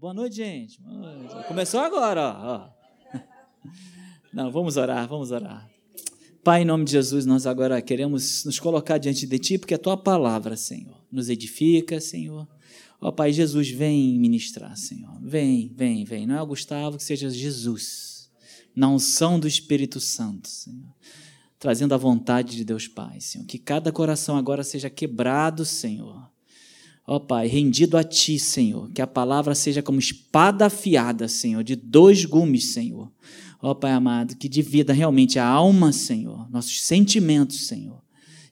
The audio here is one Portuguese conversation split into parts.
Boa noite, gente. Boa noite. Começou agora, ó. Não, vamos orar, vamos orar. Pai, em nome de Jesus, nós agora queremos nos colocar diante de Ti, porque a Tua palavra, Senhor, nos edifica, Senhor. Ó Pai, Jesus, vem ministrar, Senhor. Vem, vem, vem. Não é o Gustavo, que seja Jesus. Na unção do Espírito Santo, Senhor. Trazendo a vontade de Deus Pai, Senhor. Que cada coração agora seja quebrado, Senhor Ó Pai, rendido a Ti, Senhor, que a palavra seja como espada afiada, Senhor, de dois gumes, Senhor. Ó Pai amado, que divida realmente a alma, Senhor, nossos sentimentos, Senhor,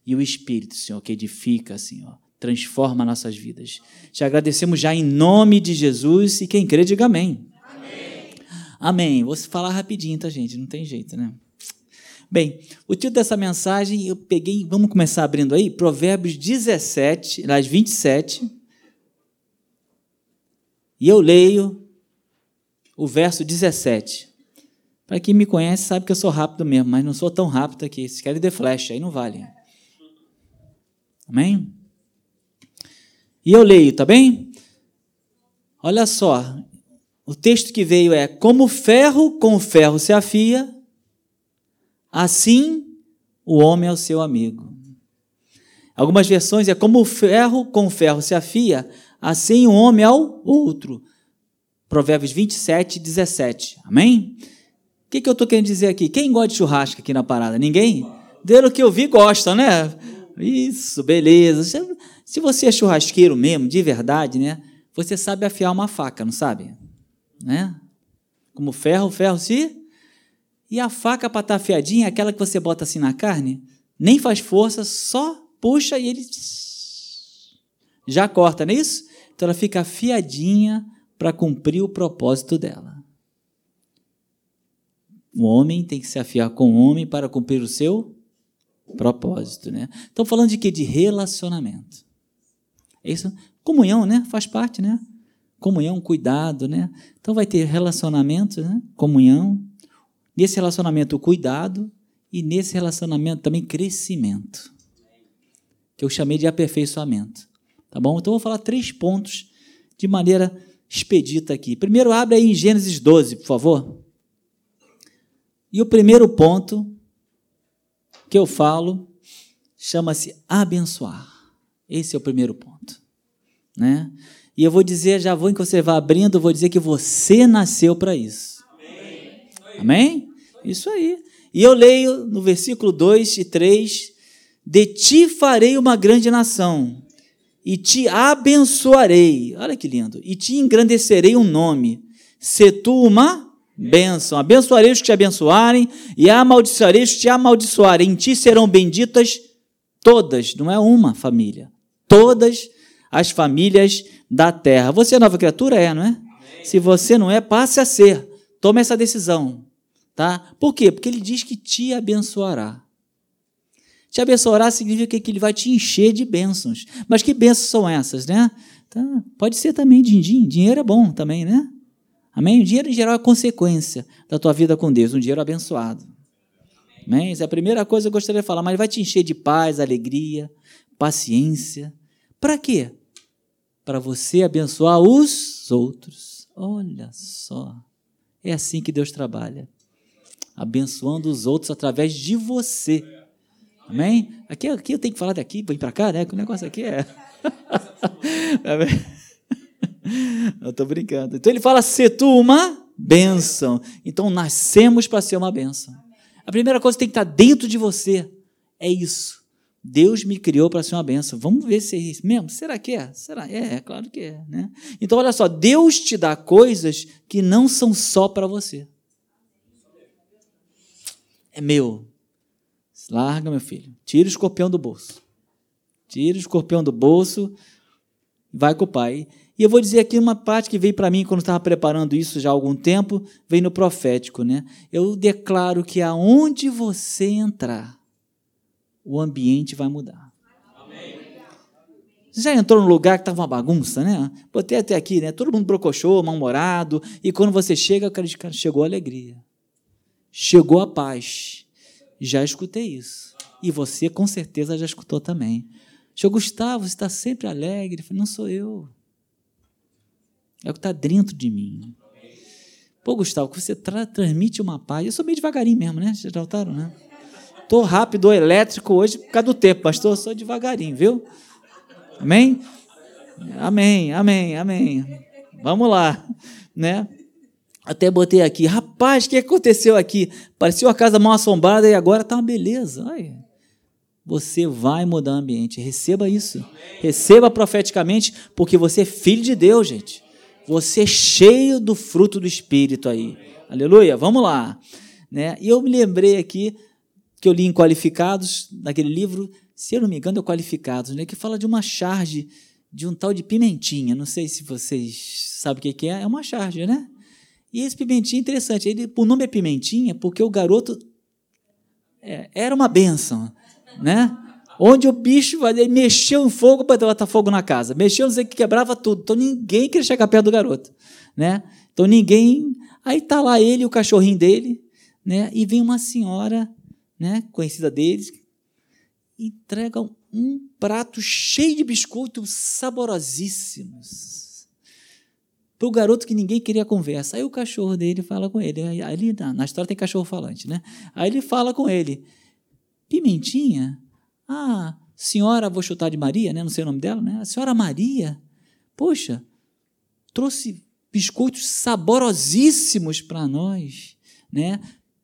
e o Espírito, Senhor, que edifica, Senhor, transforma nossas vidas. Te agradecemos já em nome de Jesus e quem crê, diga amém. Amém. Amém. Vou falar rapidinho, tá, gente? Não tem jeito, né? Bem, o título dessa mensagem eu peguei, vamos começar abrindo aí, Provérbios 17, nas 27. E eu leio o verso 17. Para quem me conhece sabe que eu sou rápido mesmo, mas não sou tão rápido aqui. Se querem de flash, aí não vale. Amém? E eu leio, tá bem? Olha só, o texto que veio é: Como ferro com ferro se afia, Assim, o homem é o seu amigo. Algumas versões é como o ferro com o ferro se afia, assim o homem ao outro. Provérbios 27, 17. Amém? O que, que eu estou querendo dizer aqui? Quem gosta de churrasco aqui na parada? Ninguém? Delo que eu vi, gosta, né? Isso, beleza. Se você é churrasqueiro mesmo, de verdade, né? Você sabe afiar uma faca, não sabe? Né? Como ferro, ferro se e a faca para estar tá afiadinha, aquela que você bota assim na carne, nem faz força, só puxa e ele já corta, não é isso? Então ela fica afiadinha para cumprir o propósito dela. O homem tem que se afiar com o homem para cumprir o seu propósito, né? Estão falando de quê? De relacionamento. É isso? Comunhão, né? Faz parte, né? Comunhão, cuidado, né? Então vai ter relacionamento, né? Comunhão, Nesse relacionamento, cuidado e nesse relacionamento também crescimento, que eu chamei de aperfeiçoamento. Tá bom? Então eu vou falar três pontos de maneira expedita aqui. Primeiro, abre aí em Gênesis 12, por favor. E o primeiro ponto que eu falo chama-se abençoar. Esse é o primeiro ponto, né? E eu vou dizer, já vou, enquanto você vai abrindo, eu vou dizer que você nasceu para isso. Amém? Isso aí. E eu leio no versículo 2 e 3: De ti farei uma grande nação, e te abençoarei. Olha que lindo. E te engrandecerei um nome. Se tu uma bênção. Abençoarei os que te abençoarem, e amaldiçoarei os que te amaldiçoarem. Em ti serão benditas todas, não é uma família, todas as famílias da terra. Você é nova criatura? É, não é? Se você não é, passe a ser. Tome essa decisão. Tá? Por quê? Porque ele diz que te abençoará. Te abençoará significa que ele vai te encher de bênçãos. Mas que bênçãos são essas, né? Tá? Pode ser também din-din. Dinheiro é bom também, né? Amém? O dinheiro, em geral, é consequência da tua vida com Deus. Um dinheiro abençoado. Amém? Essa é a primeira coisa que eu gostaria de falar. Mas ele vai te encher de paz, alegria, paciência. Para quê? Para você abençoar os outros. Olha só. É assim que Deus trabalha. Abençoando os outros através de você. Amém? Aqui, aqui eu tenho que falar daqui, vem para cá, né? Que o negócio aqui é. eu estou brincando. Então ele fala: ser tu uma bênção. Então nascemos para ser uma bênção. A primeira coisa que tem que estar dentro de você é isso. Deus me criou para ser uma benção. Vamos ver se é isso mesmo. Será que é? Será? É, é claro que é. Né? Então, olha só, Deus te dá coisas que não são só para você. É meu. Larga, meu filho. Tira o escorpião do bolso. Tira o escorpião do bolso. Vai com o pai. E eu vou dizer aqui uma parte que veio para mim quando estava preparando isso já há algum tempo, veio no profético, né? Eu declaro que aonde você entrar, o ambiente vai mudar. Você já entrou num lugar que estava uma bagunça, né? Botei até aqui, né? Todo mundo brocochou, mal-humorado. E quando você chega, cara, chegou a alegria. Chegou a paz. Já escutei isso. E você, com certeza, já escutou também. Seu Gustavo, você está sempre alegre. Eu falei, não sou eu. É o que está dentro de mim. Pô, Gustavo, você tra transmite uma paz. Eu sou meio devagarinho mesmo, né? Vocês já notaram, né? Tô rápido, elétrico hoje por causa do tempo, pastor. Eu sou devagarinho, viu? Amém? Amém, amém, amém. Vamos lá, né? Até botei aqui, rapaz, o que aconteceu aqui? Parecia uma casa mal assombrada e agora está uma beleza. Ai, você vai mudar o ambiente. Receba isso. Receba profeticamente, porque você é filho de Deus, gente. Você é cheio do fruto do Espírito aí. Aleluia. Vamos lá. Né? E eu me lembrei aqui que eu li em Qualificados, naquele livro, se eu não me engano, é Qualificados, né? que fala de uma charge de um tal de pimentinha. Não sei se vocês sabem o que é. É uma charge, né? E esse pimentinha é interessante. Ele, o nome é pimentinha porque o garoto é, era uma benção, né? Onde o bicho ele mexeu em fogo para botar fogo na casa. Mexeu, não sei que quebrava tudo. Então ninguém queria chegar perto do garoto, né? Então ninguém. Aí tá lá ele o cachorrinho dele, né? E vem uma senhora, né? Conhecida deles, entrega um prato cheio de biscoitos saborosíssimos para o garoto que ninguém queria conversa. Aí o cachorro dele fala com ele. Aí, na história tem cachorro falante, né? Aí ele fala com ele: Pimentinha? Ah, senhora, vou chutar de Maria, né? Não sei o nome dela, né? A senhora Maria, poxa, trouxe biscoitos saborosíssimos para nós, né?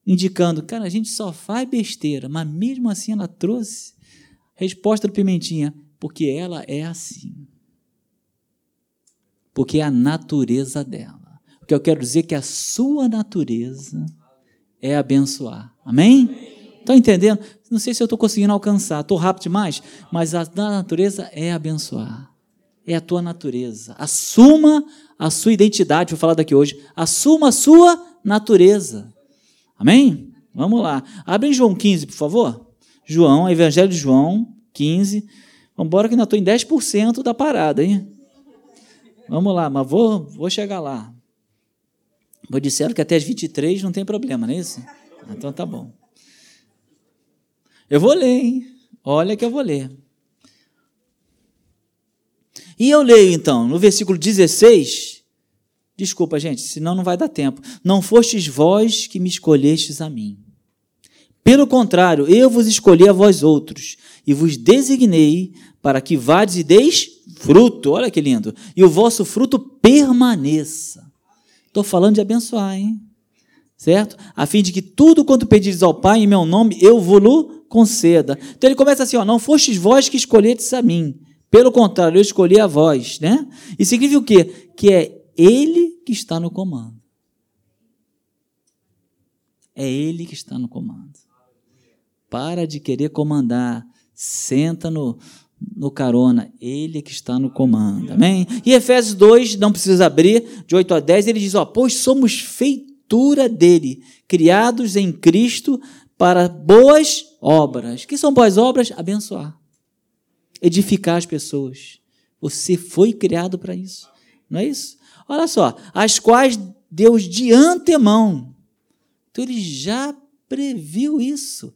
Indicando, cara, a gente só faz besteira, mas mesmo assim ela trouxe. Resposta do Pimentinha, porque ela é assim porque é a natureza dela. O que eu quero dizer que a sua natureza é abençoar. Amém? Estão entendendo? Não sei se eu estou conseguindo alcançar, estou rápido demais, mas a natureza é abençoar. É a tua natureza. Assuma a sua identidade, vou falar daqui hoje. Assuma a sua natureza. Amém? Vamos lá. Abre em João 15, por favor. João, Evangelho de João 15. Vamos embora que ainda estou em 10% da parada, hein? Vamos lá, mas vou, vou chegar lá. Vou disseram que até as 23 não tem problema, não é isso? Então tá bom. Eu vou ler, hein? Olha que eu vou ler. E eu leio então, no versículo 16. Desculpa, gente, senão não vai dar tempo. Não fostes vós que me escolhestes a mim. Pelo contrário, eu vos escolhi a vós outros e vos designei para que vades e deis fruto, olha que lindo, e o vosso fruto permaneça. Estou falando de abençoar, hein? Certo? A fim de que tudo quanto pedires ao Pai em meu nome, eu vos conceda. Então ele começa assim: ó, não fostes vós que escolhetes a mim. Pelo contrário, eu escolhi a vós, né? E significa o quê? Que é Ele que está no comando. É Ele que está no comando. Para de querer comandar. Senta no, no carona, ele que está no comando. Amém? E Efésios 2, não precisa abrir, de 8 a 10, ele diz: ó, pois somos feitura dele, criados em Cristo para boas obras. que são boas obras? Abençoar, edificar as pessoas. Você foi criado para isso, não é isso? Olha só, as quais Deus de antemão, então ele já previu isso.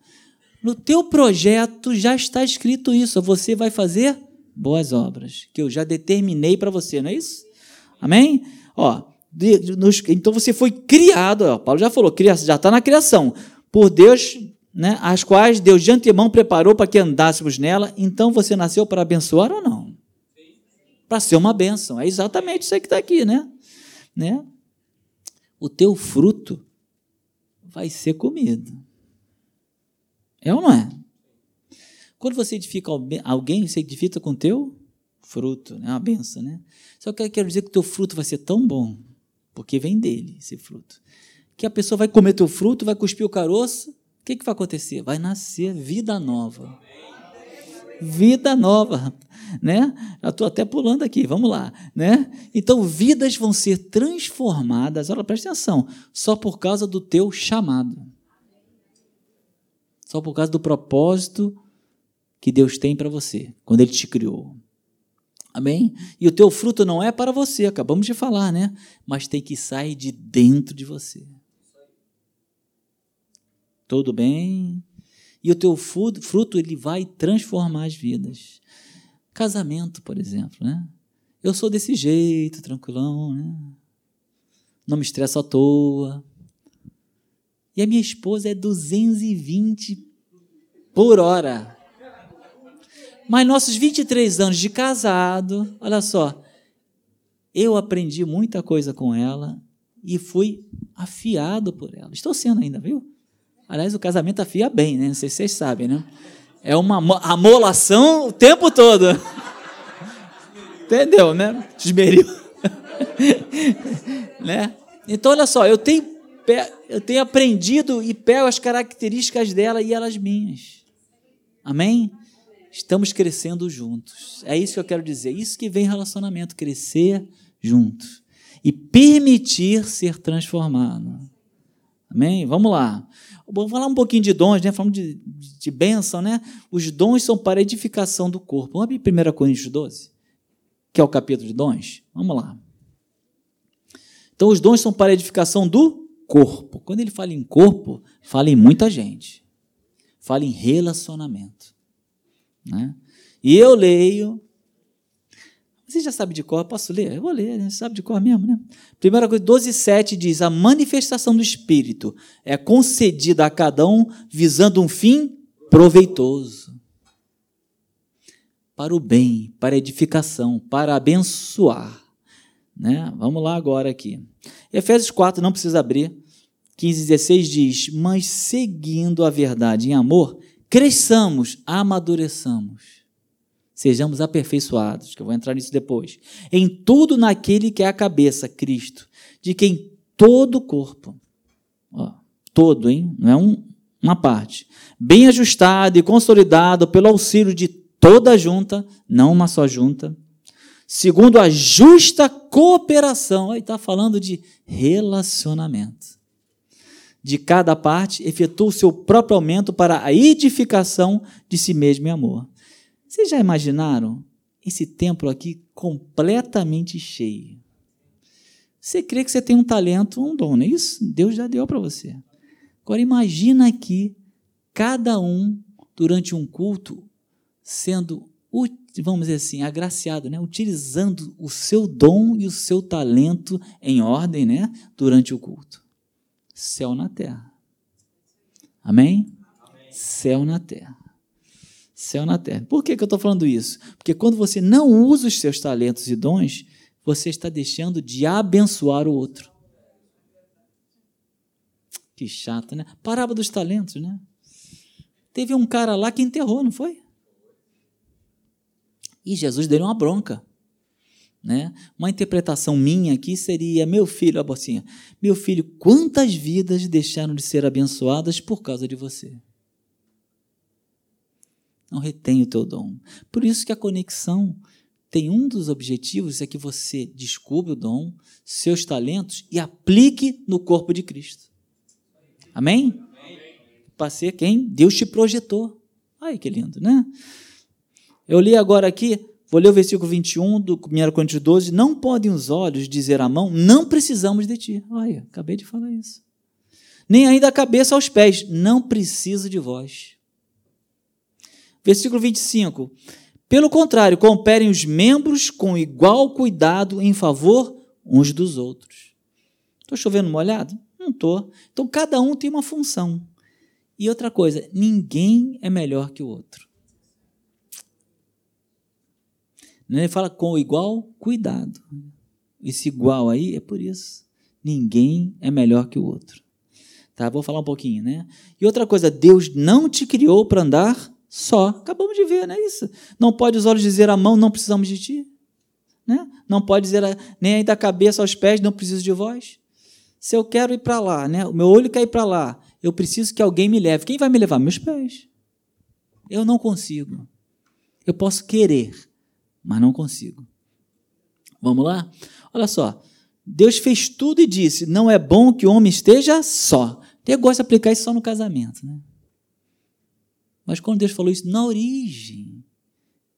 No teu projeto já está escrito isso. Você vai fazer boas obras, que eu já determinei para você, não é isso? Amém? Ó, de, de, nos, então você foi criado, ó, Paulo já falou, já está na criação, por Deus, né, as quais Deus de antemão preparou para que andássemos nela. Então você nasceu para abençoar ou não? Para ser uma bênção. É exatamente isso aí que está aqui, né? né? O teu fruto vai ser comido. É ou não é? Quando você edifica alguém, você edifica com teu fruto, é né? uma benção, né? Só que eu quero dizer que o teu fruto vai ser tão bom, porque vem dele esse fruto, que a pessoa vai comer teu fruto, vai cuspir o caroço, o que, que vai acontecer? Vai nascer vida nova. Vida nova, né? Já estou até pulando aqui, vamos lá, né? Então, vidas vão ser transformadas, olha, presta atenção, só por causa do teu chamado só por causa do propósito que Deus tem para você, quando Ele te criou. Amém? E o teu fruto não é para você, acabamos de falar, né? Mas tem que sair de dentro de você. Tudo bem? E o teu fruto, ele vai transformar as vidas. Casamento, por exemplo, né? Eu sou desse jeito, tranquilão, né? Não me estresso à toa. E a minha esposa é 220 por hora. Mas nossos 23 anos de casado, olha só, eu aprendi muita coisa com ela e fui afiado por ela. Estou sendo ainda, viu? Aliás, o casamento afia bem, né? Não sei se vocês sabem, né? É uma amolação o tempo todo. Entendeu, né? Esmeril. né? Então, olha só, eu tenho, eu tenho aprendido e pego as características dela e elas minhas. Amém? Estamos crescendo juntos. É isso que eu quero dizer. Isso que vem relacionamento, crescer juntos. E permitir ser transformado. Amém? Vamos lá. Vamos falar um pouquinho de dons, né? Falamos de, de bênção, né? Os dons são para edificação do corpo. Vamos abrir 1 Coríntios 12, que é o capítulo de dons. Vamos lá. Então, os dons são para edificação do corpo. Quando ele fala em corpo, fala em muita gente. Fala em relacionamento. Né? E eu leio. Você já sabe de cor, posso ler? Eu vou ler, né? sabe de cor mesmo, né? Primeira coisa, 12, 7 diz: A manifestação do Espírito é concedida a cada um visando um fim proveitoso. Para o bem, para a edificação, para abençoar. Né? Vamos lá agora aqui. Efésios 4, não precisa abrir. 15, 16 diz: Mas seguindo a verdade em amor, cresçamos, amadureçamos, sejamos aperfeiçoados, que eu vou entrar nisso depois, em tudo naquele que é a cabeça, Cristo, de quem todo o corpo, ó, todo, hein? não é um, uma parte, bem ajustado e consolidado pelo auxílio de toda a junta, não uma só junta, segundo a justa cooperação, aí está falando de relacionamento de cada parte, efetua o seu próprio aumento para a edificação de si mesmo em amor. Vocês já imaginaram esse templo aqui completamente cheio? Você crê que você tem um talento, um dom, não é isso? Deus já deu para você. Agora imagina aqui cada um durante um culto sendo, vamos dizer assim, agraciado, né? utilizando o seu dom e o seu talento em ordem né? durante o culto céu na terra. Amém? Amém? Céu na terra. Céu na terra. Por que, que eu estou falando isso? Porque quando você não usa os seus talentos e dons, você está deixando de abençoar o outro. Que chato, né? Parábola dos talentos, né? Teve um cara lá que enterrou, não foi? E Jesus deu uma bronca. Né? Uma interpretação minha aqui seria: meu filho, a bocinha, meu filho, quantas vidas deixaram de ser abençoadas por causa de você? Não retém o teu dom. Por isso que a conexão tem um dos objetivos é que você descubra o dom, seus talentos e aplique no corpo de Cristo. Amém? Para ser quem Deus te projetou. Ai, que lindo, né? Eu li agora aqui Vou ler o versículo 21 do 1 Coríntios 12. Não podem os olhos dizer à mão, não precisamos de ti. Olha, acabei de falar isso. Nem ainda a cabeça aos pés, não preciso de vós. Versículo 25. Pelo contrário, cooperem os membros com igual cuidado em favor uns dos outros. Estou chovendo molhado? Não estou. Então, cada um tem uma função. E outra coisa, ninguém é melhor que o outro. Ele fala com igual cuidado. Esse igual aí é por isso. Ninguém é melhor que o outro. Tá? Vou falar um pouquinho, né? E outra coisa, Deus não te criou para andar só. Acabamos de ver, não é isso? Não pode os olhos dizer à mão, não precisamos de ti. Né? Não pode dizer nem aí da cabeça aos pés, não preciso de vós. Se eu quero ir para lá, né? o meu olho quer ir para lá, eu preciso que alguém me leve. Quem vai me levar? Meus pés. Eu não consigo. Eu posso querer, mas não consigo. Vamos lá? Olha só. Deus fez tudo e disse: não é bom que o homem esteja só. Eu gosto de aplicar isso só no casamento. Né? Mas quando Deus falou isso na origem,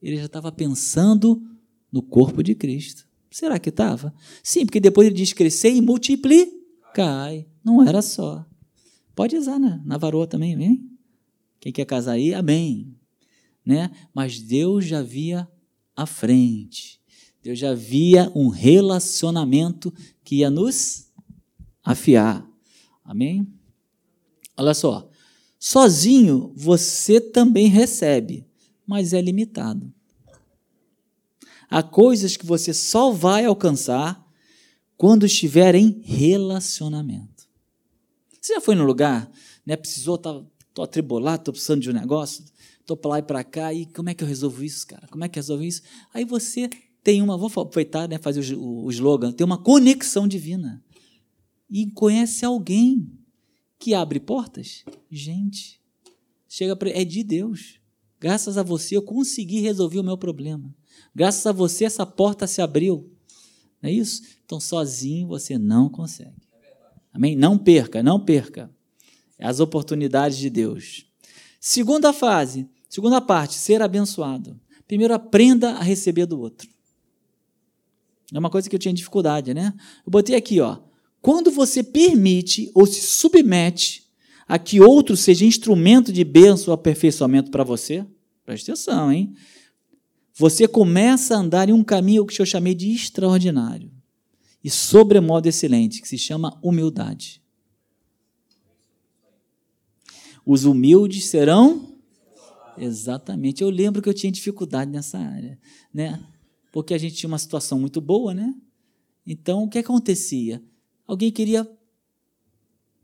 ele já estava pensando no corpo de Cristo. Será que estava? Sim, porque depois ele diz crescer e multiplicar. Não era só. Pode usar na, na varoa também, vem? Quem quer casar aí, amém. Né? Mas Deus já havia à frente. Deus já via um relacionamento que ia nos afiar. Amém? Olha só. Sozinho você também recebe, mas é limitado. Há coisas que você só vai alcançar quando estiver em relacionamento. Você já foi no lugar, né? Precisou, tá, tô atribulado, tô precisando de um negócio, tô para lá e para cá, e como é que eu resolvo isso, cara? Como é que eu resolvo isso? Aí você tem uma, vou aproveitar, né, fazer o, o slogan, tem uma conexão divina. E conhece alguém que abre portas? Gente, chega para é de Deus. Graças a você eu consegui resolver o meu problema. Graças a você essa porta se abriu. Não é isso? Então sozinho você não consegue. Amém? Não perca, não perca as oportunidades de Deus. Segunda fase, segunda parte, ser abençoado. Primeiro aprenda a receber do outro. É uma coisa que eu tinha dificuldade, né? Eu botei aqui, ó. Quando você permite ou se submete a que outro seja instrumento de bênção ou aperfeiçoamento para você, preste atenção, hein? Você começa a andar em um caminho que eu chamei de extraordinário e sobremodo excelente, que se chama humildade. Os humildes serão exatamente. Eu lembro que eu tinha dificuldade nessa área, né? Porque a gente tinha uma situação muito boa, né? Então, o que acontecia? Alguém queria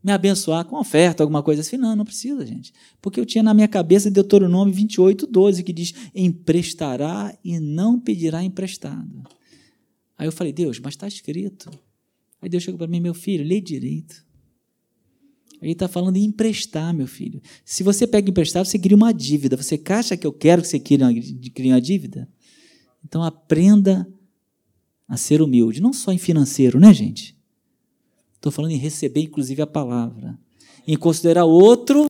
me abençoar com oferta, alguma coisa assim. Não, não precisa, gente. Porque eu tinha na minha cabeça Deuteronômio 28, 12, que diz: emprestará e não pedirá emprestado. Aí eu falei, Deus, mas está escrito. Aí Deus chegou para mim, meu filho, lê direito. Ele está falando em emprestar, meu filho. Se você pega emprestado, você cria uma dívida. Você acha que eu quero que você crie uma, crie uma dívida? Então aprenda a ser humilde, não só em financeiro, né, gente? Estou falando em receber, inclusive, a palavra. Em considerar outro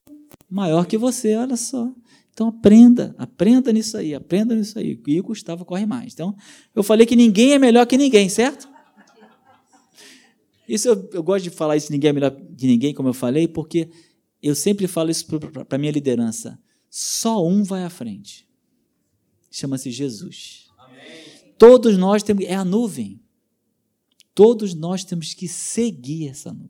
maior que você, olha só. Então aprenda, aprenda nisso aí, aprenda nisso aí. E o Gustavo corre mais. Então, eu falei que ninguém é melhor que ninguém, certo? Isso eu, eu gosto de falar isso, ninguém é melhor que ninguém, como eu falei, porque eu sempre falo isso para a minha liderança. Só um vai à frente. Chama-se Jesus. Amém. Todos nós temos. É a nuvem. Todos nós temos que seguir essa nuvem.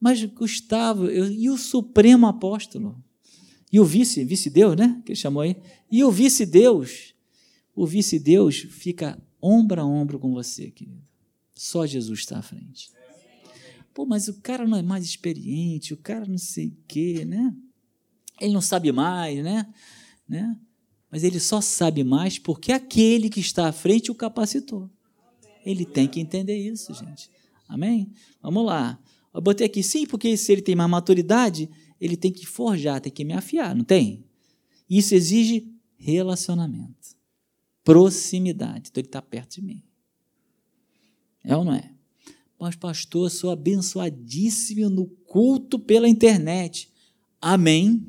Mas, Gustavo, eu, e o Supremo Apóstolo? E o vice, vice-deus, né? Que ele chamou aí. E o vice-deus? O vice-deus fica ombro a ombro com você, querido. Só Jesus está à frente. Pô, mas o cara não é mais experiente, o cara não sei o quê, né? Ele não sabe mais, né? né? Mas ele só sabe mais porque aquele que está à frente o capacitou. Ele tem que entender isso, gente. Amém? Vamos lá. Eu botei aqui, sim, porque se ele tem mais maturidade, ele tem que forjar, tem que me afiar, não tem? Isso exige relacionamento, proximidade. Então ele está perto de mim. É ou não é? Mas, pastor, sou abençoadíssimo no culto pela internet. Amém.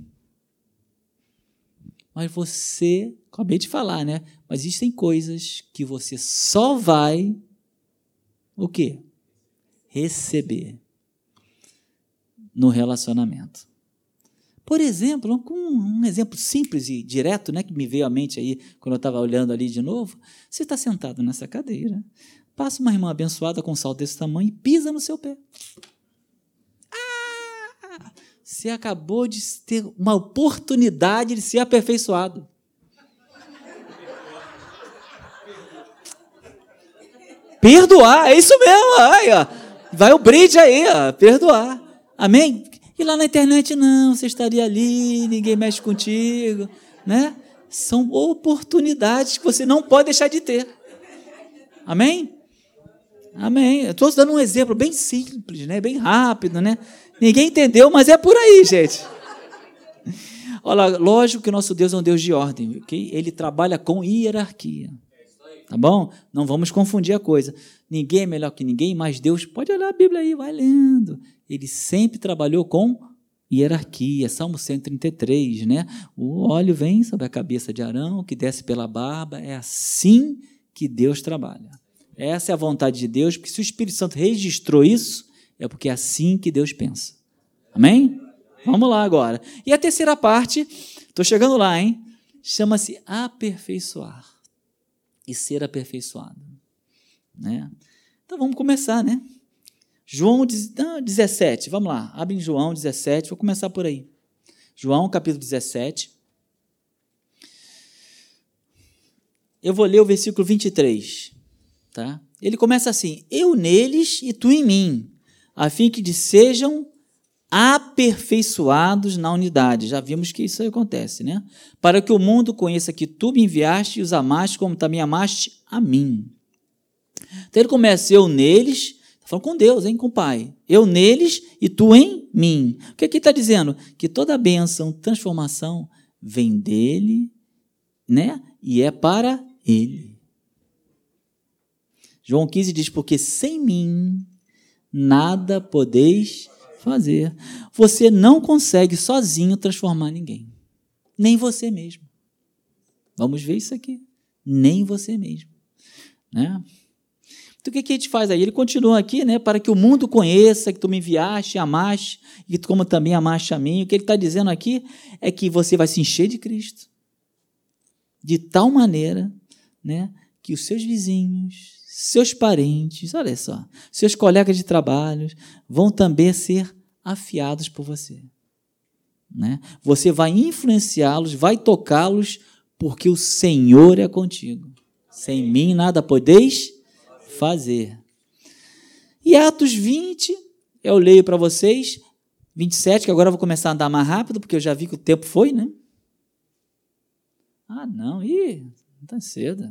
Mas você, acabei de falar, né? Mas existem coisas que você só vai o quê? Receber no relacionamento. Por exemplo, um exemplo simples e direto, né, que me veio à mente aí quando eu estava olhando ali de novo. Você está sentado nessa cadeira, Passa uma irmã abençoada com um salto desse tamanho e pisa no seu pé. Ah! Você acabou de ter uma oportunidade de ser aperfeiçoado. Perdoar, é isso mesmo. Aí, ó. Vai o brinde aí, ó, perdoar. Amém? E lá na internet, não, você estaria ali, ninguém mexe contigo, né? São oportunidades que você não pode deixar de ter. Amém? Amém. Eu estou dando um exemplo bem simples, né? bem rápido, né? Ninguém entendeu, mas é por aí, gente. Olha, lógico que o nosso Deus é um Deus de ordem, ok? Ele trabalha com hierarquia. Tá bom? Não vamos confundir a coisa. Ninguém é melhor que ninguém, mas Deus, pode olhar a Bíblia aí, vai lendo. Ele sempre trabalhou com hierarquia. Salmo 133, né? O óleo vem sobre a cabeça de Arão, que desce pela barba. É assim que Deus trabalha. Essa é a vontade de Deus, porque se o Espírito Santo registrou isso, é porque é assim que Deus pensa. Amém? Vamos lá agora. E a terceira parte, estou chegando lá, hein? Chama-se aperfeiçoar. E ser aperfeiçoado. Né? Então vamos começar, né? João 17, vamos lá, abre em João 17, vou começar por aí. João capítulo 17. Eu vou ler o versículo 23, tá? Ele começa assim: Eu neles e tu em mim, a fim que sejam aperfeiçoados na unidade. Já vimos que isso acontece, né? Para que o mundo conheça que tu me enviaste e os amaste como também amaste a mim. Então ele começa, eu neles, está falando com Deus, hein, com o Pai. Eu neles e tu em mim. O que aqui está dizendo? Que toda bênção, transformação, vem dele, né? E é para ele. João 15 diz: Porque sem mim nada podeis fazer. Você não consegue sozinho transformar ninguém, nem você mesmo. Vamos ver isso aqui. Nem você mesmo. Né? Então o que, que a gente faz aí? Ele continua aqui, né? Para que o mundo conheça que tu me enviaste, amaste, e como também amaste a mim. O que ele está dizendo aqui é que você vai se encher de Cristo. De tal maneira, né? Que os seus vizinhos, seus parentes, olha só, seus colegas de trabalho vão também ser afiados por você. Né? Você vai influenciá-los, vai tocá-los, porque o Senhor é contigo. Sem mim nada podeis fazer. E Atos 20, eu leio para vocês, 27, que agora eu vou começar a andar mais rápido, porque eu já vi que o tempo foi, né? Ah, não, ih, não tá cedo.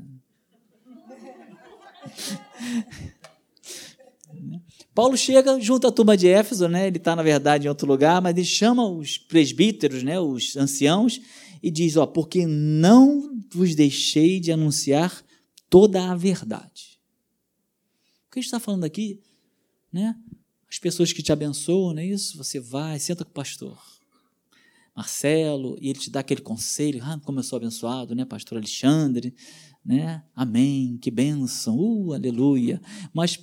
Paulo chega junto à turma de Éfeso, né? ele está, na verdade, em outro lugar, mas ele chama os presbíteros, né? os anciãos, e diz: ó, porque não vos deixei de anunciar toda a verdade. O que a gente está falando aqui, né? As pessoas que te abençoam, não é isso? Você vai, senta com o pastor. Marcelo, e ele te dá aquele conselho, ah, como eu sou abençoado, né, pastor Alexandre, né? Amém, que bênção, uh, aleluia. Mas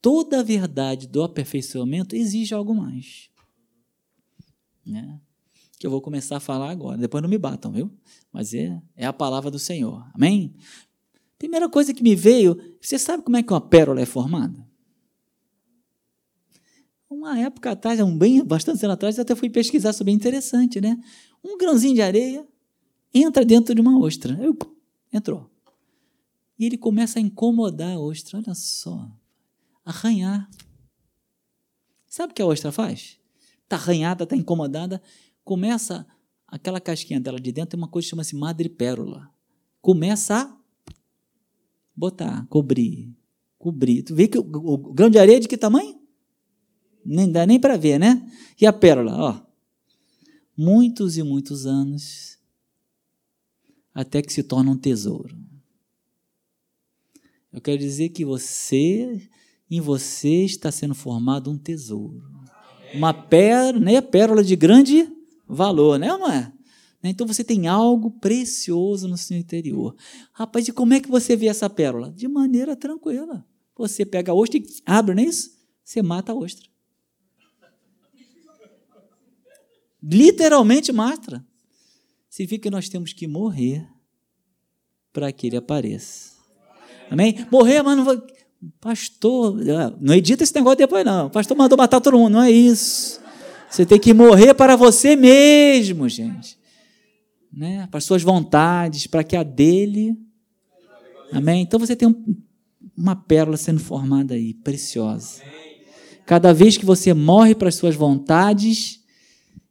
toda a verdade do aperfeiçoamento exige algo mais. Né? Que eu vou começar a falar agora. Depois não me batam, viu? Mas é, é a palavra do Senhor. Amém? Primeira coisa que me veio, você sabe como é que uma pérola é formada? Uma época atrás, um bem, bastante tempo atrás, eu até fui pesquisar sobre interessante, né? Um grãozinho de areia entra dentro de uma ostra. Eu, entrou. E ele começa a incomodar a ostra. Olha só arranhar. Sabe o que a ostra faz? Está arranhada, está incomodada, começa aquela casquinha dela de dentro, tem uma coisa que chama-se madrepérola. Começa a botar, cobrir, cobrir. Tu vê que o, o grão de areia é de que tamanho? Nem dá nem para ver, né? E a pérola, ó. Muitos e muitos anos até que se torna um tesouro. Eu quero dizer que você em você está sendo formado um tesouro. Uma pérola, né? pérola de grande valor, né, não é? Então você tem algo precioso no seu interior. Rapaz, e como é que você vê essa pérola? De maneira tranquila. Você pega a ostra e abre, não é isso? Você mata a ostra. Literalmente mata. Significa que nós temos que morrer para que ele apareça. Amém? Morrer, mas não vou. Pastor, não edita esse negócio depois, não. Pastor mandou matar todo mundo. Não é isso. Você tem que morrer para você mesmo, gente. Né? Para suas vontades, para que a dele. Amém? Então você tem um, uma pérola sendo formada aí, preciosa. Cada vez que você morre para as suas vontades,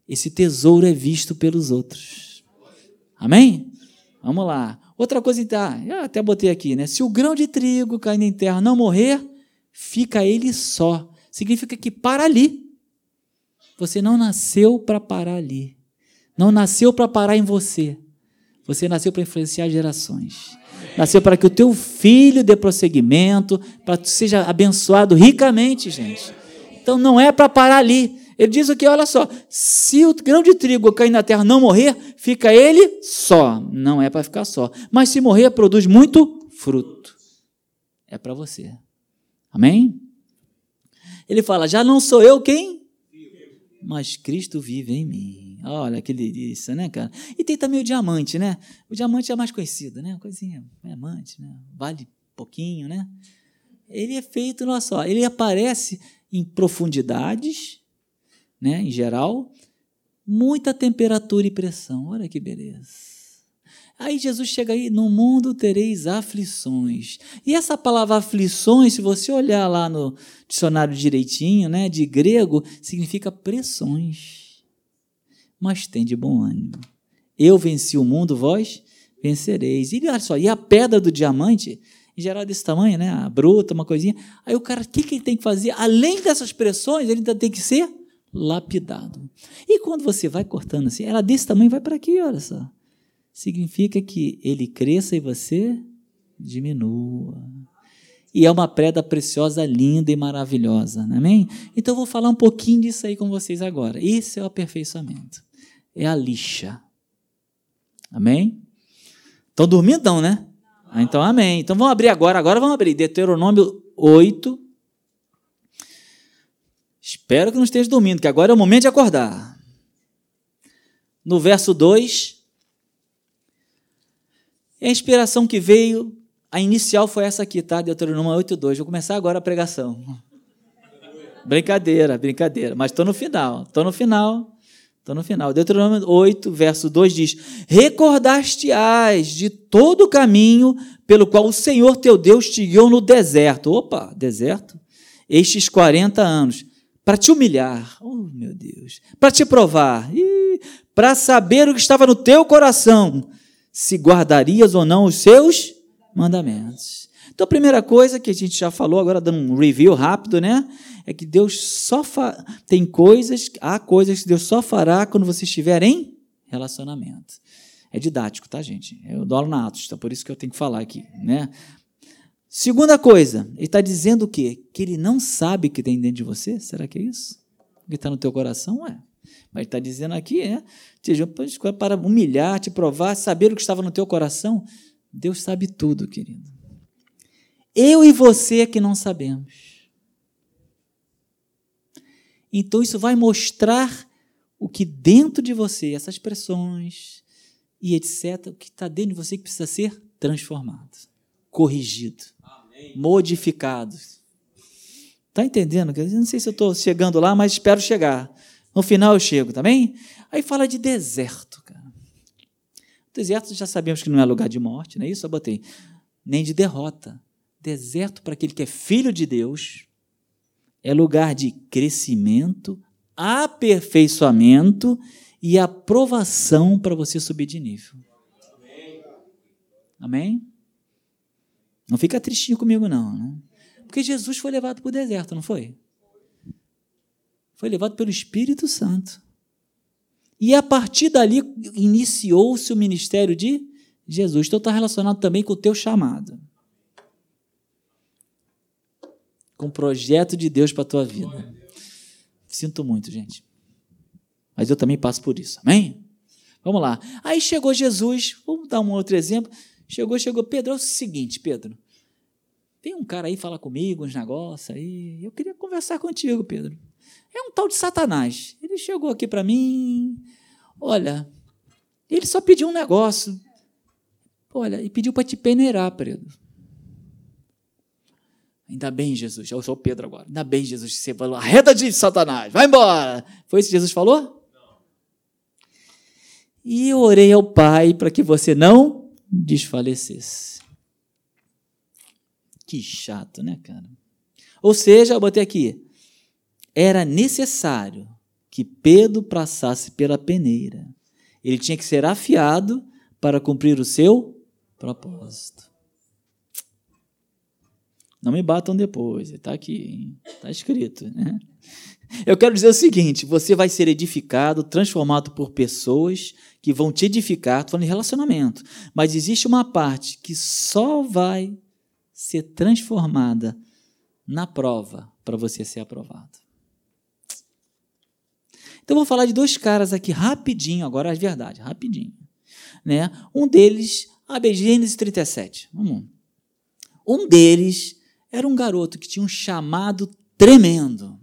esse tesouro é visto pelos outros. Amém? Vamos lá. Outra coisa, tá, eu até botei aqui, né? Se o grão de trigo caindo em terra não morrer, fica ele só. Significa que para ali. Você não nasceu para parar ali. Não nasceu para parar em você. Você nasceu para influenciar gerações. Nasceu para que o teu filho dê prosseguimento, para que seja abençoado ricamente, gente. Então não é para parar ali. Ele diz o que, olha só, se o grão de trigo cair na terra não morrer, fica ele só. Não é para ficar só. Mas se morrer, produz muito fruto. É para você. Amém? Ele fala: já não sou eu quem? Mas Cristo vive em mim. Olha que delícia, né, cara? E tem também o diamante, né? O diamante é mais conhecido, né? Coisinha, diamante, né? Vale pouquinho, né? Ele é feito, olha só, ele aparece em profundidades, né, em geral, muita temperatura e pressão. Olha que beleza. Aí Jesus chega aí, no mundo tereis aflições. E essa palavra aflições, se você olhar lá no dicionário direitinho, né, de grego, significa pressões. Mas tem de bom ânimo. Eu venci o mundo, vós vencereis. E olha só, e a pedra do diamante, em geral desse tamanho, né, a bruta, uma coisinha. Aí o cara, o que, que ele tem que fazer? Além dessas pressões, ele ainda tem que ser lapidado. E quando você vai cortando assim, ela desse tamanho vai para aqui, olha só significa que ele cresça e você diminua. E é uma preda preciosa, linda e maravilhosa, amém? Então eu vou falar um pouquinho disso aí com vocês agora. Esse é o aperfeiçoamento. É a lixa. Amém? Estão dormindo não, né? Ah, então amém. Então vamos abrir agora. Agora vamos abrir Deuteronômio 8. Espero que não esteja dormindo, que agora é o momento de acordar. No verso 2, e a inspiração que veio, a inicial foi essa aqui, tá? Deuteronômio 8.2. Vou começar agora a pregação. Brincadeira, brincadeira. Mas estou no final, estou no final. Estou no final. Deuteronômio 8, verso 2 diz: Recordaste-ás de todo o caminho pelo qual o Senhor teu Deus te guiou no deserto. Opa, deserto? Estes 40 anos. Para te humilhar, oh meu Deus, para te provar, para saber o que estava no teu coração, se guardarias ou não os seus mandamentos. Então, a primeira coisa que a gente já falou, agora dando um review rápido, né? É que Deus só fa... tem coisas, há coisas que Deus só fará quando você estiver em relacionamento. É didático, tá, gente? Eu dou aula na Atos, então por isso que eu tenho que falar aqui, né? Segunda coisa, ele está dizendo o quê? Que ele não sabe o que tem dentro de você? Será que é isso? O que está no teu coração? É. Mas está dizendo aqui, é, para humilhar, te provar, saber o que estava no teu coração. Deus sabe tudo, querido. Eu e você é que não sabemos. Então isso vai mostrar o que dentro de você, essas pressões e etc., o que está dentro de você que precisa ser transformado, corrigido, Amém. modificado. Está entendendo? Não sei se eu estou chegando lá, mas espero chegar. No final eu chego, tá bem? Aí fala de deserto, cara. Deserto já sabemos que não é lugar de morte, não é isso? Eu botei. Nem de derrota. Deserto para aquele que é filho de Deus é lugar de crescimento, aperfeiçoamento e aprovação para você subir de nível. Amém? Não fica tristinho comigo, não. Né? Porque Jesus foi levado para o deserto, não foi? Foi levado pelo Espírito Santo. E a partir dali iniciou-se o ministério de Jesus. Então está relacionado também com o teu chamado. Com o projeto de Deus para a tua vida. Sinto muito, gente. Mas eu também passo por isso. Amém? Vamos lá. Aí chegou Jesus, vamos dar um outro exemplo. Chegou, chegou Pedro. É o seguinte, Pedro. Tem um cara aí falar comigo, uns negócios aí. Eu queria conversar contigo, Pedro. É um tal de Satanás. Ele chegou aqui para mim, olha, ele só pediu um negócio. Olha, e pediu para te peneirar, Pedro. Ainda bem, Jesus. Eu sou Pedro agora. Ainda bem, Jesus, que você falou. Arreda de Satanás, vai embora. Foi isso que Jesus falou? Não. E eu orei ao Pai para que você não desfalecesse. Que chato, né, cara? Ou seja, eu botei aqui era necessário que Pedro passasse pela peneira. Ele tinha que ser afiado para cumprir o seu propósito. Não me batam depois, está aqui, está escrito. Né? Eu quero dizer o seguinte: você vai ser edificado, transformado por pessoas que vão te edificar, estou falando de relacionamento, mas existe uma parte que só vai ser transformada na prova para você ser aprovado. Então, vou falar de dois caras aqui rapidinho, agora é verdade, rapidinho. Né? Um deles, abre Gênesis 37. Vamos. Um deles era um garoto que tinha um chamado tremendo.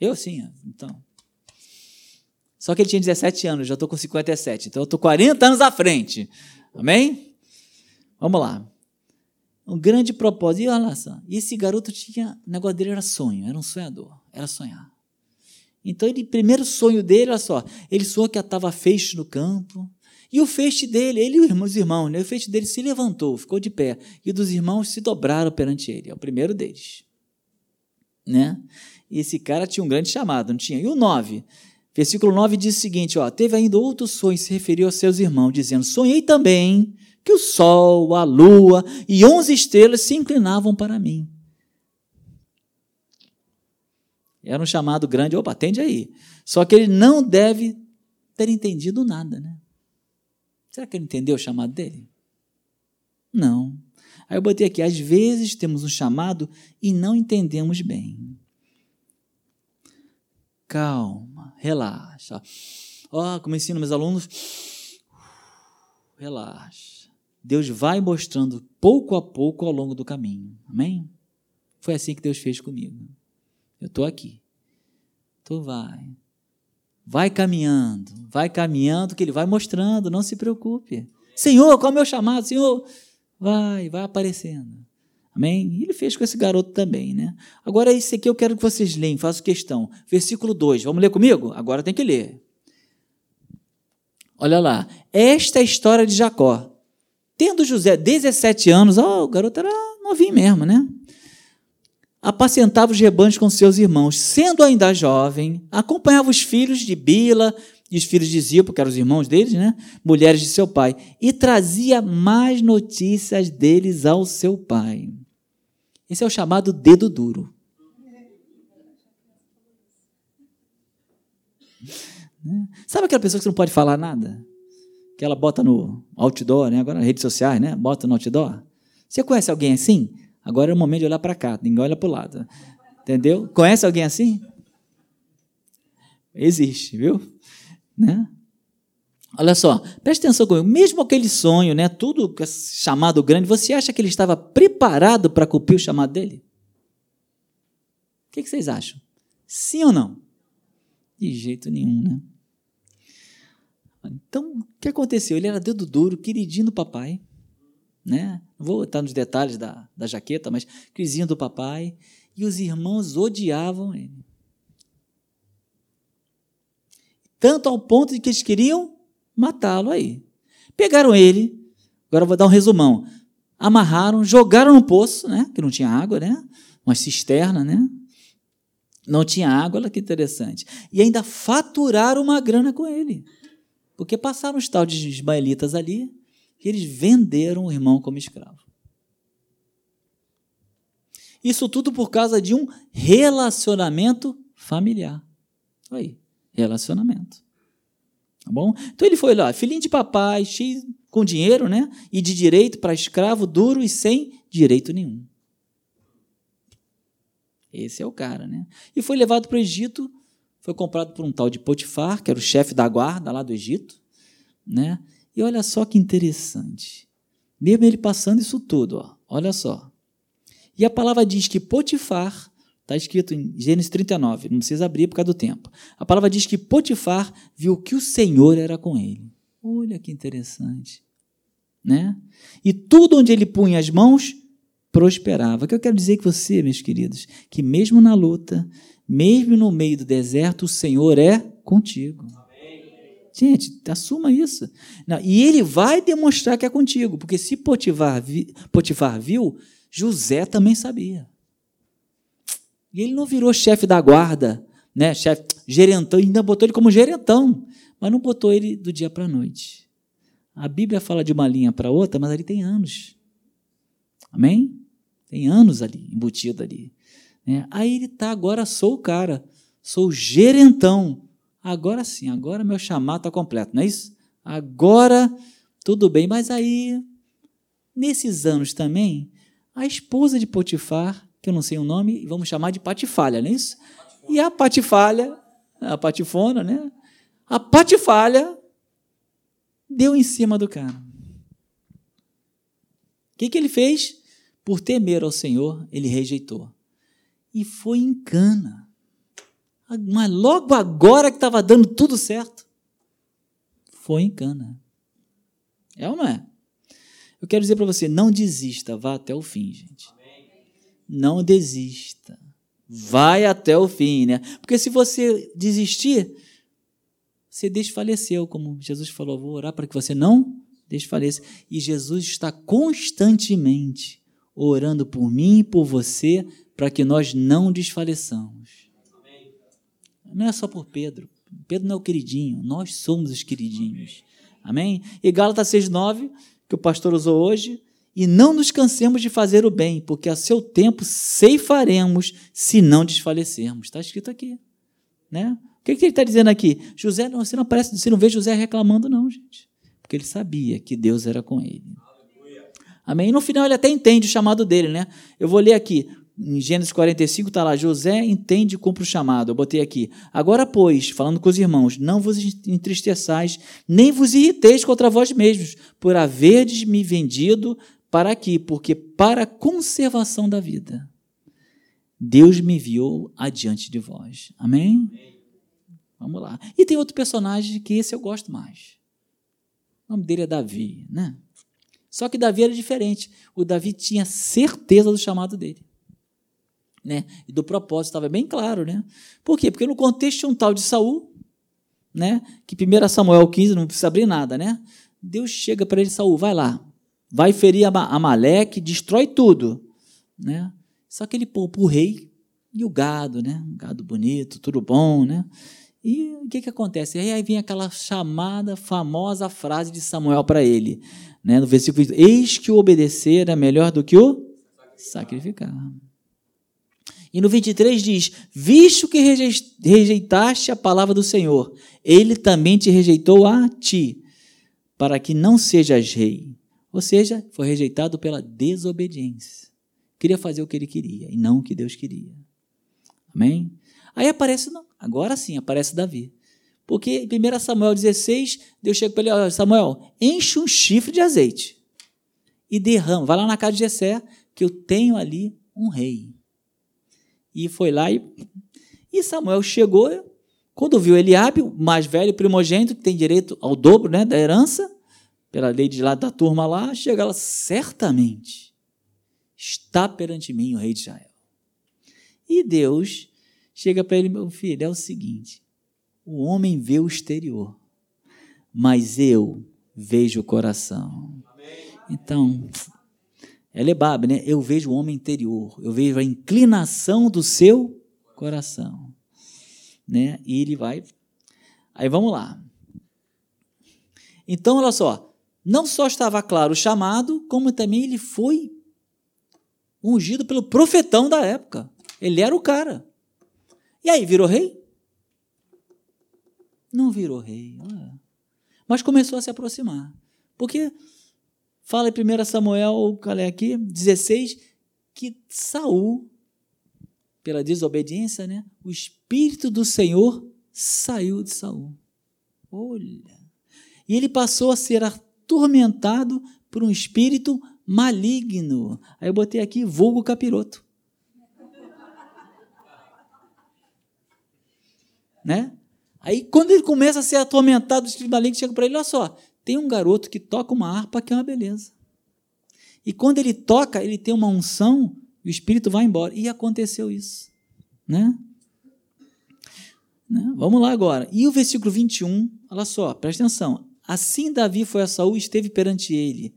Eu sim, então. Só que ele tinha 17 anos, já estou com 57. Então eu estou 40 anos à frente. Amém? Vamos lá. Um grande propósito. E olha só, esse garoto tinha. O negócio dele era sonho, era um sonhador, era sonhar. Então, ele, primeiro sonho dele, olha só, ele sonhou que estava feixe no campo, e o feixe dele, ele e os irmãos, né, o feixe dele se levantou, ficou de pé, e dos irmãos se dobraram perante ele, é o primeiro deles. Né? E esse cara tinha um grande chamado, não tinha? E o 9, versículo 9 diz o seguinte: ó, teve ainda outro sonho, se referiu aos seus irmãos, dizendo: Sonhei também que o sol, a lua e onze estrelas se inclinavam para mim. Era um chamado grande, opa, atende aí. Só que ele não deve ter entendido nada, né? Será que ele entendeu o chamado dele? Não. Aí eu botei aqui, às vezes temos um chamado e não entendemos bem. Calma, relaxa. Ó, oh, como ensino meus alunos, relaxa. Deus vai mostrando pouco a pouco ao longo do caminho. Amém? Foi assim que Deus fez comigo. Eu estou aqui. Tu vai. Vai caminhando, vai caminhando, que ele vai mostrando, não se preocupe. Senhor, qual é o meu chamado? Senhor, vai, vai aparecendo. Amém? E ele fez com esse garoto também, né? Agora, isso aqui eu quero que vocês leiam, faço questão. Versículo 2, vamos ler comigo? Agora tem que ler. Olha lá. Esta é a história de Jacó. Tendo José 17 anos, oh, o garoto era novinho mesmo, né? Apacentava os rebanhos com seus irmãos. Sendo ainda jovem, acompanhava os filhos de Bila e os filhos de Zipo, que eram os irmãos deles, né? mulheres de seu pai, e trazia mais notícias deles ao seu pai. Esse é o chamado dedo duro. Sabe aquela pessoa que você não pode falar nada? Que ela bota no outdoor, né? agora nas redes sociais, né? bota no outdoor. Você conhece alguém assim? Agora é o momento de olhar para cá, ninguém olha para o lado. Entendeu? Conhece alguém assim? Existe, viu? Né? Olha só, preste atenção comigo. Mesmo aquele sonho, né, tudo chamado grande, você acha que ele estava preparado para cumprir o chamado dele? O que, que vocês acham? Sim ou não? De jeito nenhum, né? Então, o que aconteceu? Ele era dedo duro, queridinho do papai né? Vou estar nos detalhes da, da jaqueta, mas crisinha do papai. E os irmãos odiavam ele. Tanto ao ponto de que eles queriam matá-lo aí. Pegaram ele, agora vou dar um resumão. Amarraram, jogaram no poço, né? Que não tinha água, né? Uma cisterna, né? Não tinha água, olha que interessante. E ainda faturaram uma grana com ele. Porque passaram os tal de ismaelitas ali, que eles venderam o irmão como escravo. Isso tudo por causa de um relacionamento familiar. Aí, relacionamento. Tá bom? Então ele foi lá, filhinho de papai, cheio com dinheiro, né? E de direito para escravo duro e sem direito nenhum. Esse é o cara, né? E foi levado para o Egito, foi comprado por um tal de Potifar, que era o chefe da guarda lá do Egito, né? E olha só que interessante. Mesmo ele passando isso tudo, ó, olha só. E a palavra diz que Potifar, está escrito em Gênesis 39, não precisa abrir por causa do tempo. A palavra diz que Potifar viu que o Senhor era com ele. Olha que interessante. Né? E tudo onde ele punha as mãos prosperava. O que eu quero dizer que você, meus queridos, que mesmo na luta, mesmo no meio do deserto, o Senhor é contigo. Gente, assuma isso. Não, e ele vai demonstrar que é contigo, porque se Potifar, vi, Potifar viu, José também sabia. E ele não virou chefe da guarda, né? chefe, gerentão, ainda botou ele como gerentão, mas não botou ele do dia para a noite. A Bíblia fala de uma linha para outra, mas ali tem anos. Amém? Tem anos ali, embutido ali. Né? Aí ele está, agora sou o cara, sou o gerentão agora sim, agora meu chamado está completo, não é isso? Agora tudo bem, mas aí, nesses anos também, a esposa de Potifar, que eu não sei o nome, vamos chamar de Patifalha, não é isso? E a Patifalha, a Patifona, né? A Patifalha deu em cima do cara. O que, que ele fez? Por temer ao Senhor, ele rejeitou. E foi em cana. Mas logo agora que estava dando tudo certo, foi em cana. É ou não é? Eu quero dizer para você, não desista, vá até o fim, gente. Não desista. Vai até o fim, né? Porque se você desistir, você desfaleceu, como Jesus falou, vou orar para que você não desfaleça. E Jesus está constantemente orando por mim e por você para que nós não desfaleçamos. Não é só por Pedro. Pedro não é o queridinho, nós somos os queridinhos. Amém? E Gálatas 6,9, que o pastor usou hoje, e não nos cansemos de fazer o bem, porque a seu tempo ceifaremos se não desfalecermos. Está escrito aqui. Né? O que, que ele está dizendo aqui? José, não, você não aparece, você não vê José reclamando, não, gente. Porque ele sabia que Deus era com ele. Amém? E no final ele até entende o chamado dele, né? Eu vou ler aqui. Em Gênesis 45 está lá, José entende e cumpre o chamado. Eu botei aqui. Agora, pois, falando com os irmãos, não vos entristeçais, nem vos irriteis contra vós mesmos, por haverdes me vendido para aqui, porque para a conservação da vida, Deus me enviou adiante de vós. Amém? Amém? Vamos lá. E tem outro personagem que esse eu gosto mais. O nome dele é Davi, né? Só que Davi era diferente. O Davi tinha certeza do chamado dele. Né? E do propósito estava bem claro, né? Por quê? Porque no contexto tinha um tal de Saul, né? Que 1 Samuel 15 não precisa abrir nada, né? Deus chega para ele, Saul, vai lá, vai ferir Amaleque, destrói tudo, né? Só que ele poupa o rei e o gado, né? Um gado bonito, tudo bom, né? E o que, que acontece? E aí vem aquela chamada, famosa frase de Samuel para ele, né? no versículo 20, Eis que o obedecer é melhor do que o sacrificar. E no 23 diz: Visto que rejeitaste a palavra do Senhor, ele também te rejeitou a ti, para que não sejas rei. Ou seja, foi rejeitado pela desobediência. Queria fazer o que ele queria e não o que Deus queria. Amém? Aí aparece, não, agora sim, aparece Davi. Porque em 1 Samuel 16, Deus chega para ele, Samuel, enche um chifre de azeite e derrama, vai lá na casa de Jessé, que eu tenho ali um rei. E foi lá e, e Samuel chegou, quando viu Eliabe, o mais velho, primogênito, que tem direito ao dobro né, da herança, pela lei de lá da turma lá, chega lá, certamente está perante mim o rei de Israel. E Deus chega para ele, meu filho, é o seguinte: o homem vê o exterior, mas eu vejo o coração. Então, é lebab, né? Eu vejo o homem interior, eu vejo a inclinação do seu coração, né? E ele vai. Aí vamos lá. Então, olha só, não só estava claro o chamado, como também ele foi ungido pelo profetão da época. Ele era o cara. E aí, virou rei? Não virou rei. Mas começou a se aproximar. Porque fala em 1 Samuel, é aqui, 16, que Saul, pela desobediência, né, o espírito do Senhor saiu de Saul. Olha. E ele passou a ser atormentado por um espírito maligno. Aí eu botei aqui vulgo capiroto. né? Aí quando ele começa a ser atormentado, o espírito maligno chega para ele, olha só, tem um garoto que toca uma harpa que é uma beleza. E quando ele toca, ele tem uma unção, o espírito vai embora. E aconteceu isso, né? né? Vamos lá agora. E o versículo 21, olha só, presta atenção. Assim Davi foi a Saul e esteve perante ele,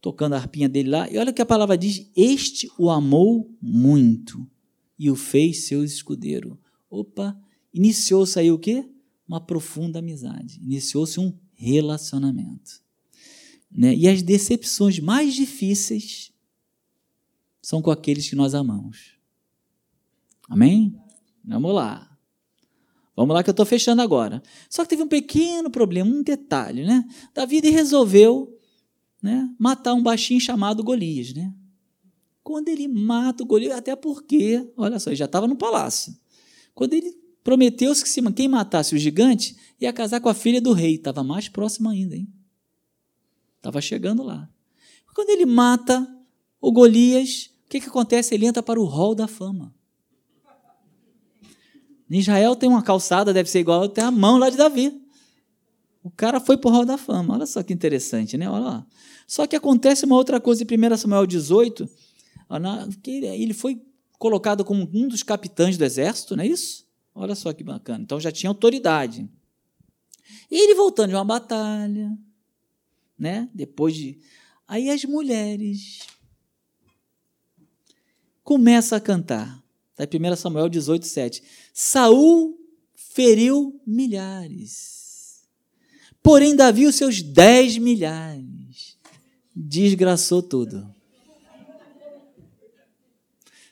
tocando a harpinha dele lá. E olha o que a palavra diz: Este o amou muito e o fez seu escudeiro. Opa, iniciou-se aí o quê? Uma profunda amizade. Iniciou-se um relacionamento. Né? E as decepções mais difíceis são com aqueles que nós amamos. Amém? Vamos lá. Vamos lá que eu estou fechando agora. Só que teve um pequeno problema, um detalhe, né? Davi resolveu né, matar um baixinho chamado Golias, né? Quando ele mata o Golias, até porque, olha só, ele já estava no palácio. Quando ele prometeu-se que se quem matasse o gigante ia casar com a filha do rei. Estava mais próximo ainda, hein? Estava chegando lá. Quando ele mata o Golias, o que, que acontece? Ele entra para o hall da fama. Em Israel tem uma calçada, deve ser igual, tem a mão lá de Davi. O cara foi pro hall da fama. Olha só que interessante, né? Olha lá. Só que acontece uma outra coisa em 1 Samuel 18, que ele foi colocado como um dos capitães do exército, não é isso? Olha só que bacana. Então já tinha autoridade. E ele voltando de uma batalha, né? Depois de. Aí as mulheres começam a cantar. Está em 1 Samuel 18, 7. Saul feriu milhares. Porém, Davi, os seus dez milhares, desgraçou tudo.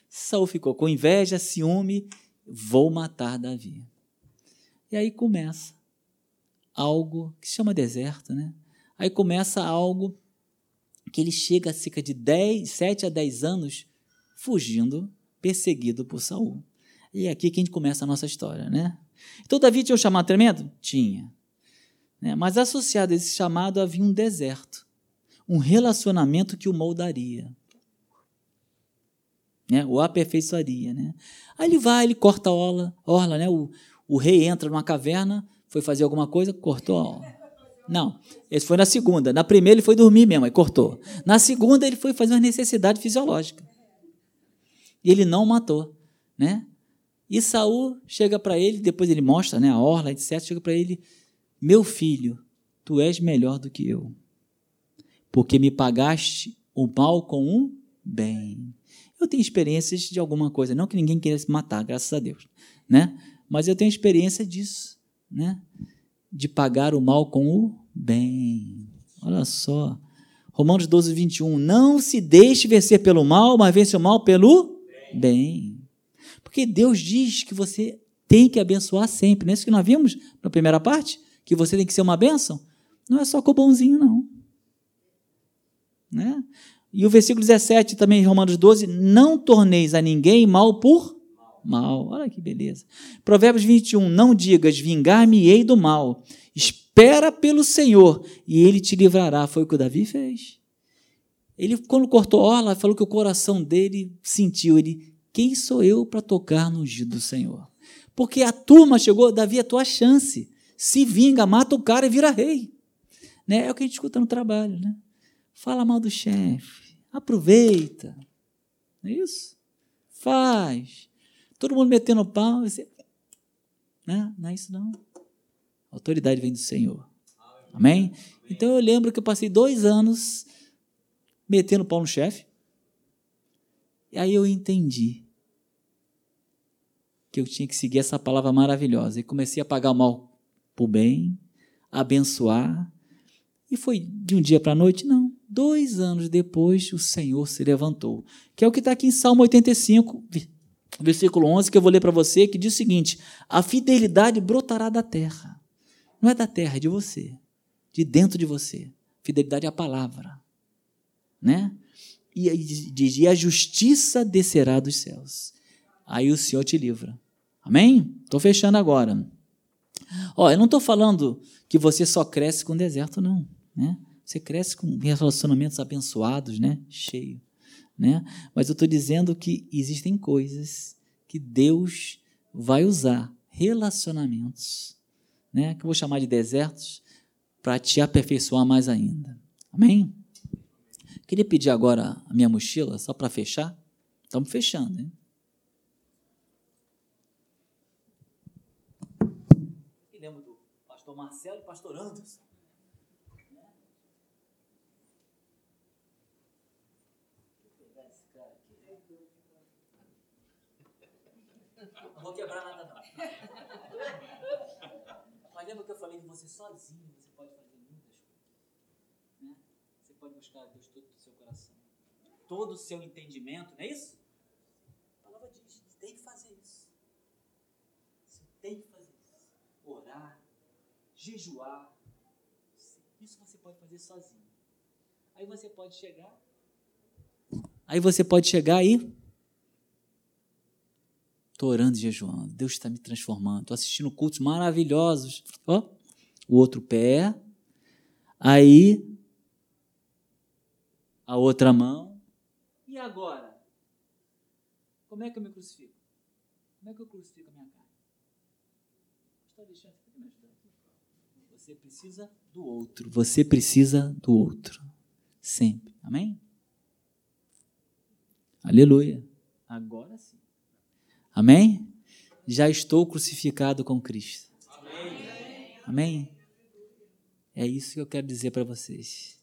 Saul ficou com inveja, ciúme, vou matar Davi. E aí começa algo que se chama deserto, né? Aí começa algo que ele chega a cerca de 10, 7 a 10 anos fugindo, perseguido por Saul. E é aqui que a gente começa a nossa história, né? Então Davi tinha um chamado tremendo? Tinha. Né? Mas associado a esse chamado havia um deserto, um relacionamento que o moldaria né? o aperfeiçoaria. Né? Aí ele vai, ele corta a orla, orla né? o, o rei entra numa caverna, foi fazer alguma coisa, cortou a orla. Não, esse foi na segunda. Na primeira ele foi dormir mesmo, aí cortou. Na segunda ele foi fazer uma necessidade fisiológica. E ele não matou, né? E Saul chega para ele, depois ele mostra, né, a orla, etc, chega para ele: "Meu filho, tu és melhor do que eu, porque me pagaste o mal com um bem. Eu tenho experiências de alguma coisa, não que ninguém queira se matar, graças a Deus, né? Mas eu tenho experiência disso, né? De pagar o mal com o bem. Olha só. Romanos 12, 21. Não se deixe vencer pelo mal, mas vence o mal pelo bem. Porque Deus diz que você tem que abençoar sempre. Não é isso que nós vimos na primeira parte? Que você tem que ser uma bênção? Não é só com o bonzinho, não. Né? E o versículo 17 também, Romanos 12, não torneis a ninguém mal por mal. Olha que beleza. Provérbios 21, não digas, vingar-me-ei do mal. Espera pelo Senhor e ele te livrará. Foi o que o Davi fez. Ele, quando cortou orla, falou que o coração dele sentiu, ele, quem sou eu para tocar no ungido do Senhor? Porque a turma chegou, Davi, é a tua chance. Se vinga, mata o cara e vira rei. Né? É o que a gente escuta no trabalho, né? Fala mal do chefe Aproveita. Não é isso? Faz. Todo mundo metendo pau. Você... Né? Não é isso, não. A autoridade vem do Senhor. Amém? Então eu lembro que eu passei dois anos metendo pau no chefe. E aí eu entendi que eu tinha que seguir essa palavra maravilhosa. E comecei a pagar o mal por bem, abençoar. E foi de um dia para a noite? Não. Dois anos depois, o Senhor se levantou. Que é o que está aqui em Salmo 85, versículo 11, que eu vou ler para você, que diz o seguinte: A fidelidade brotará da terra. Não é da terra, é de você. De dentro de você. Fidelidade é a palavra. Né? E diz: E a justiça descerá dos céus. Aí o Senhor te livra. Amém? Estou fechando agora. Ó, eu não estou falando que você só cresce com deserto, não. Né? Você cresce com relacionamentos abençoados, né? Cheio, né? Mas eu estou dizendo que existem coisas que Deus vai usar, relacionamentos, né? Que eu vou chamar de desertos, para te aperfeiçoar mais ainda. Amém? Queria pedir agora a minha mochila, só para fechar. Estamos fechando, hein? Marcelo e pastor Anderson. Vou quebrar nada, não. Mas lembra que eu falei que você sozinho você pode fazer muitas coisas. Né? Você pode buscar Deus todo o seu coração. Todo o seu entendimento, não é isso? A palavra diz, você tem que fazer isso. Você tem que fazer isso. Orar, jejuar. Isso você pode fazer sozinho. Aí você pode chegar. Aí você pode chegar aí Estou orando e jejuando. Deus está me transformando. Estou assistindo cultos maravilhosos. Ó, o outro pé. Aí, a outra mão. E agora? Como é que eu me crucifico? Como é que eu crucifico a minha carne? Você precisa do outro. Você precisa do outro. Sempre. Amém? Aleluia. Agora sim. Amém? Já estou crucificado com Cristo. Amém? Amém? É isso que eu quero dizer para vocês.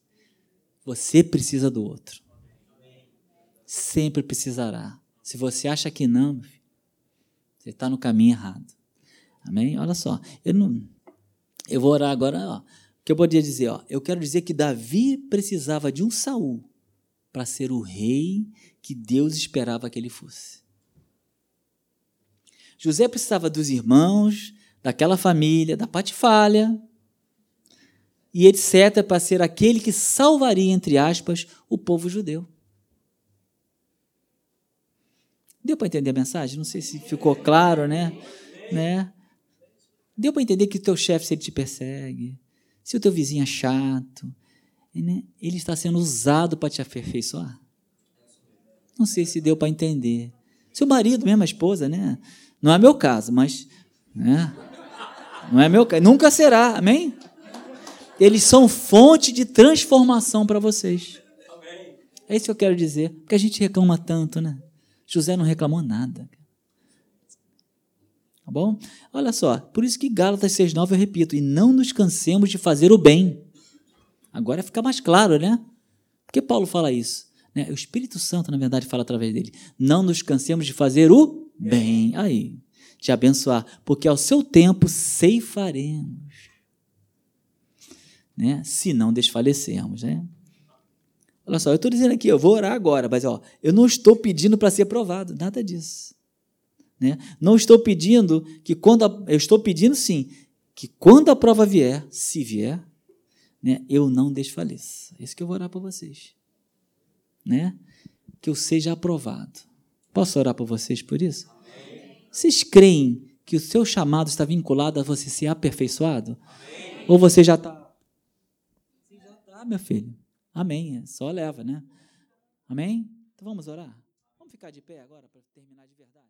Você precisa do outro. Sempre precisará. Se você acha que não, você está no caminho errado. Amém? Olha só, eu não, eu vou orar agora. Ó, o que eu poderia dizer? Ó, eu quero dizer que Davi precisava de um Saul para ser o rei que Deus esperava que ele fosse. José precisava dos irmãos, daquela família, da patifalha, e etc., para ser aquele que salvaria, entre aspas, o povo judeu. Deu para entender a mensagem? Não sei se ficou claro, né? né? Deu para entender que o teu chefe, se ele te persegue, se o teu vizinho é chato, né? ele está sendo usado para te aperfeiçoar? Não sei se deu para entender. Seu marido, mesmo a esposa, né? Não é meu caso, mas. Né? Não é meu caso. Nunca será, amém? Eles são fonte de transformação para vocês. É isso que eu quero dizer. Porque a gente reclama tanto, né? José não reclamou nada. Tá bom? Olha só, por isso que Gálatas 6,9 eu repito, e não nos cansemos de fazer o bem. Agora fica mais claro, né? Por que Paulo fala isso? Né? O Espírito Santo, na verdade, fala através dele. Não nos cansemos de fazer o bem. Aí, te abençoar, porque ao seu tempo ceifaremos. Né? Se não desfalecermos, né? Olha só, eu estou dizendo aqui, eu vou orar agora, mas ó, eu não estou pedindo para ser aprovado, nada disso. Né? Não estou pedindo que quando. A, eu estou pedindo sim, que quando a prova vier, se vier, né, eu não desfaleça. É isso que eu vou orar para vocês. Né? Que eu seja aprovado. Posso orar para vocês por isso? Vocês creem que o seu chamado está vinculado a você ser aperfeiçoado? Amém. Ou você já está? Você já está, meu filho. Amém. É só leva, né? Amém? Então vamos orar? Vamos ficar de pé agora para terminar de verdade.